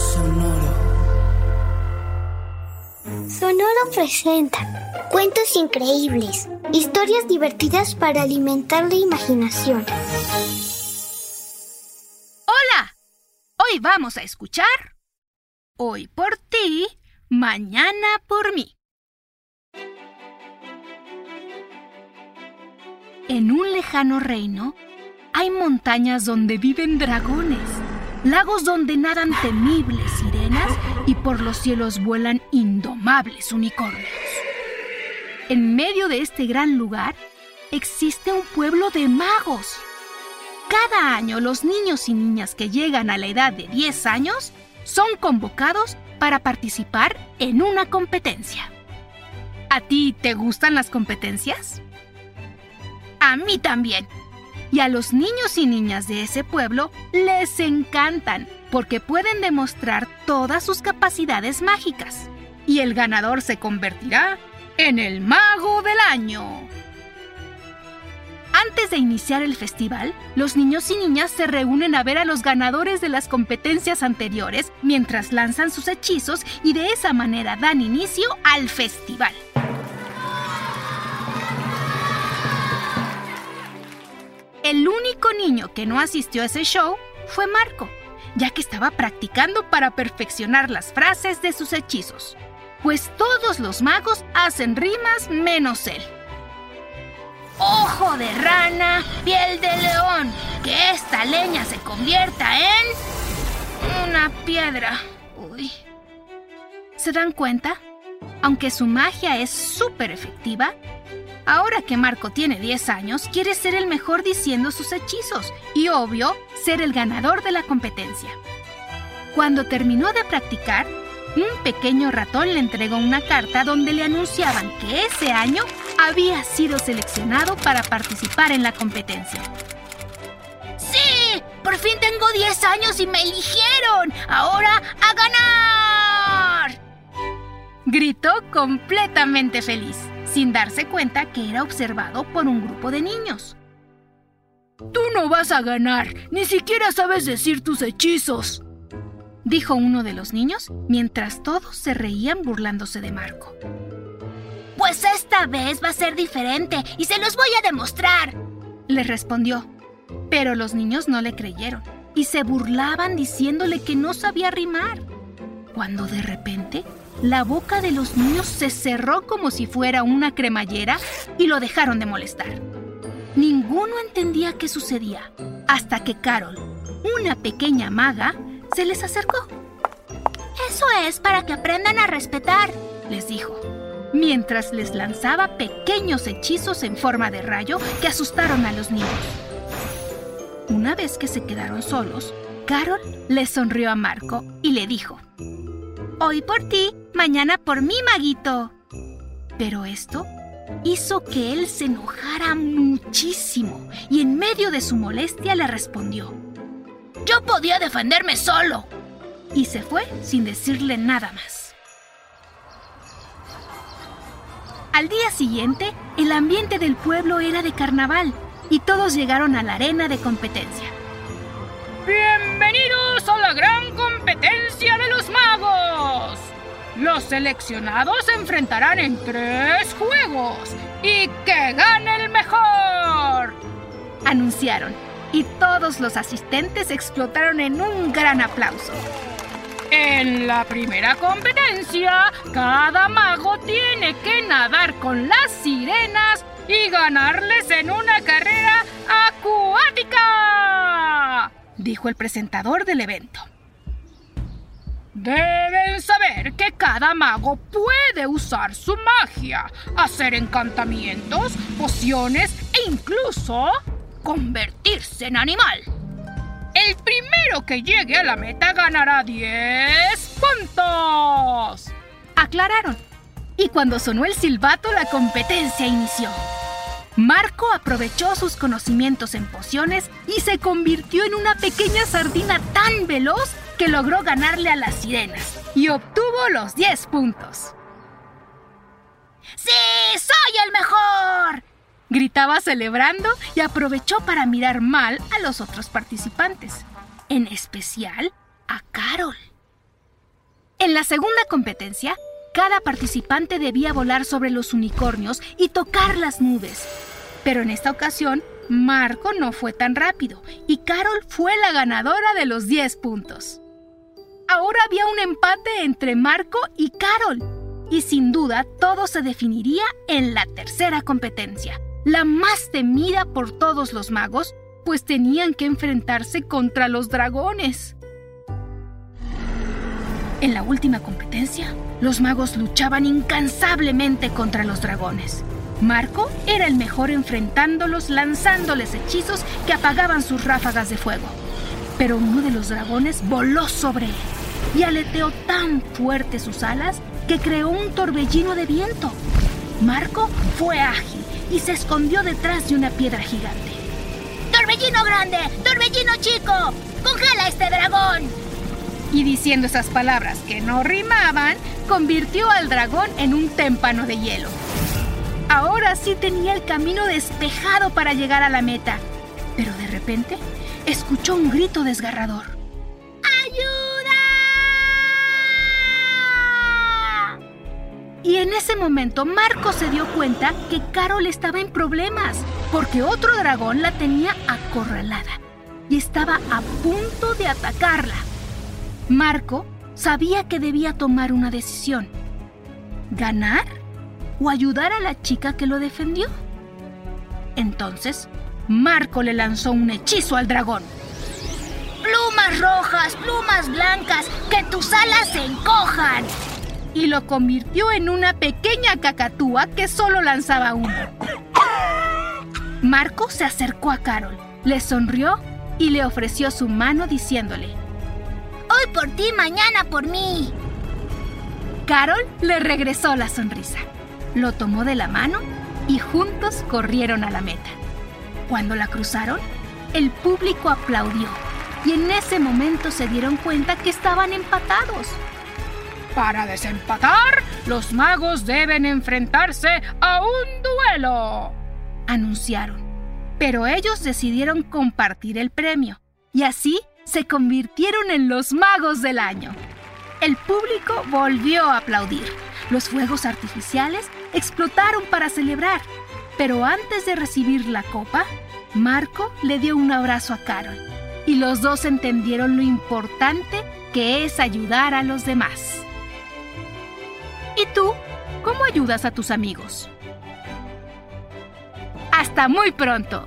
Sonoro. Sonoro presenta cuentos increíbles, historias divertidas para alimentar la imaginación. Hola, hoy vamos a escuchar Hoy por ti, mañana por mí. En un lejano reino hay montañas donde viven dragones lagos donde nadan temibles sirenas y por los cielos vuelan indomables unicornios. En medio de este gran lugar existe un pueblo de magos. Cada año los niños y niñas que llegan a la edad de 10 años son convocados para participar en una competencia. ¿A ti te gustan las competencias? A mí también y a los niños y niñas de ese pueblo les encantan porque pueden demostrar todas sus capacidades mágicas. Y el ganador se convertirá en el mago del año. Antes de iniciar el festival, los niños y niñas se reúnen a ver a los ganadores de las competencias anteriores mientras lanzan sus hechizos y de esa manera dan inicio al festival. El único niño que no asistió a ese show fue Marco, ya que estaba practicando para perfeccionar las frases de sus hechizos. Pues todos los magos hacen rimas menos él. Ojo de rana, piel de león, que esta leña se convierta en... una piedra. Uy. ¿Se dan cuenta? Aunque su magia es súper efectiva, Ahora que Marco tiene 10 años, quiere ser el mejor diciendo sus hechizos y, obvio, ser el ganador de la competencia. Cuando terminó de practicar, un pequeño ratón le entregó una carta donde le anunciaban que ese año había sido seleccionado para participar en la competencia. ¡Sí! ¡Por fin tengo 10 años y me eligieron! ¡Ahora a ganar! Gritó completamente feliz sin darse cuenta que era observado por un grupo de niños. Tú no vas a ganar, ni siquiera sabes decir tus hechizos, dijo uno de los niños mientras todos se reían burlándose de Marco. Pues esta vez va a ser diferente y se los voy a demostrar, le respondió. Pero los niños no le creyeron y se burlaban diciéndole que no sabía rimar. Cuando de repente la boca de los niños se cerró como si fuera una cremallera y lo dejaron de molestar. Ninguno entendía qué sucedía, hasta que Carol, una pequeña maga, se les acercó. Eso es para que aprendan a respetar, les dijo, mientras les lanzaba pequeños hechizos en forma de rayo que asustaron a los niños. Una vez que se quedaron solos, Carol le sonrió a Marco y le dijo, Hoy por ti, mañana por mí, maguito. Pero esto hizo que él se enojara muchísimo y en medio de su molestia le respondió, Yo podía defenderme solo. Y se fue sin decirle nada más. Al día siguiente, el ambiente del pueblo era de carnaval y todos llegaron a la arena de competencia. La gran competencia de los magos. Los seleccionados se enfrentarán en tres juegos y que gane el mejor. Anunciaron y todos los asistentes explotaron en un gran aplauso. En la primera competencia, cada mago tiene que nadar con las sirenas y ganarles en una carrera acuática dijo el presentador del evento. Deben saber que cada mago puede usar su magia, hacer encantamientos, pociones e incluso convertirse en animal. El primero que llegue a la meta ganará 10 puntos. Aclararon. Y cuando sonó el silbato, la competencia inició. Marco aprovechó sus conocimientos en pociones y se convirtió en una pequeña sardina tan veloz que logró ganarle a las sirenas y obtuvo los 10 puntos. ¡Sí! ¡Soy el mejor! Gritaba celebrando y aprovechó para mirar mal a los otros participantes, en especial a Carol. En la segunda competencia, cada participante debía volar sobre los unicornios y tocar las nubes. Pero en esta ocasión, Marco no fue tan rápido y Carol fue la ganadora de los 10 puntos. Ahora había un empate entre Marco y Carol. Y sin duda todo se definiría en la tercera competencia, la más temida por todos los magos, pues tenían que enfrentarse contra los dragones. En la última competencia, los magos luchaban incansablemente contra los dragones. Marco era el mejor enfrentándolos, lanzándoles hechizos que apagaban sus ráfagas de fuego. Pero uno de los dragones voló sobre él y aleteó tan fuerte sus alas que creó un torbellino de viento. Marco fue ágil y se escondió detrás de una piedra gigante. ¡Torbellino grande! ¡Torbellino chico! ¡Congela este dragón! Y diciendo esas palabras que no rimaban, convirtió al dragón en un témpano de hielo. Ahora sí tenía el camino despejado para llegar a la meta, pero de repente escuchó un grito desgarrador. ¡Ayuda! Y en ese momento Marco se dio cuenta que Carol estaba en problemas, porque otro dragón la tenía acorralada y estaba a punto de atacarla. Marco sabía que debía tomar una decisión. ¿Ganar o ayudar a la chica que lo defendió? Entonces, Marco le lanzó un hechizo al dragón. Plumas rojas, plumas blancas, que tus alas se encojan. Y lo convirtió en una pequeña cacatúa que solo lanzaba humo. Marco se acercó a Carol, le sonrió y le ofreció su mano diciéndole, Por ti, mañana por mí. Carol le regresó la sonrisa, lo tomó de la mano y juntos corrieron a la meta. Cuando la cruzaron, el público aplaudió y en ese momento se dieron cuenta que estaban empatados. Para desempatar, los magos deben enfrentarse a un duelo, anunciaron. Pero ellos decidieron compartir el premio y así se convirtieron en los magos del año. El público volvió a aplaudir. Los fuegos artificiales explotaron para celebrar. Pero antes de recibir la copa, Marco le dio un abrazo a Carol y los dos entendieron lo importante que es ayudar a los demás. ¿Y tú? ¿Cómo ayudas a tus amigos? Hasta muy pronto.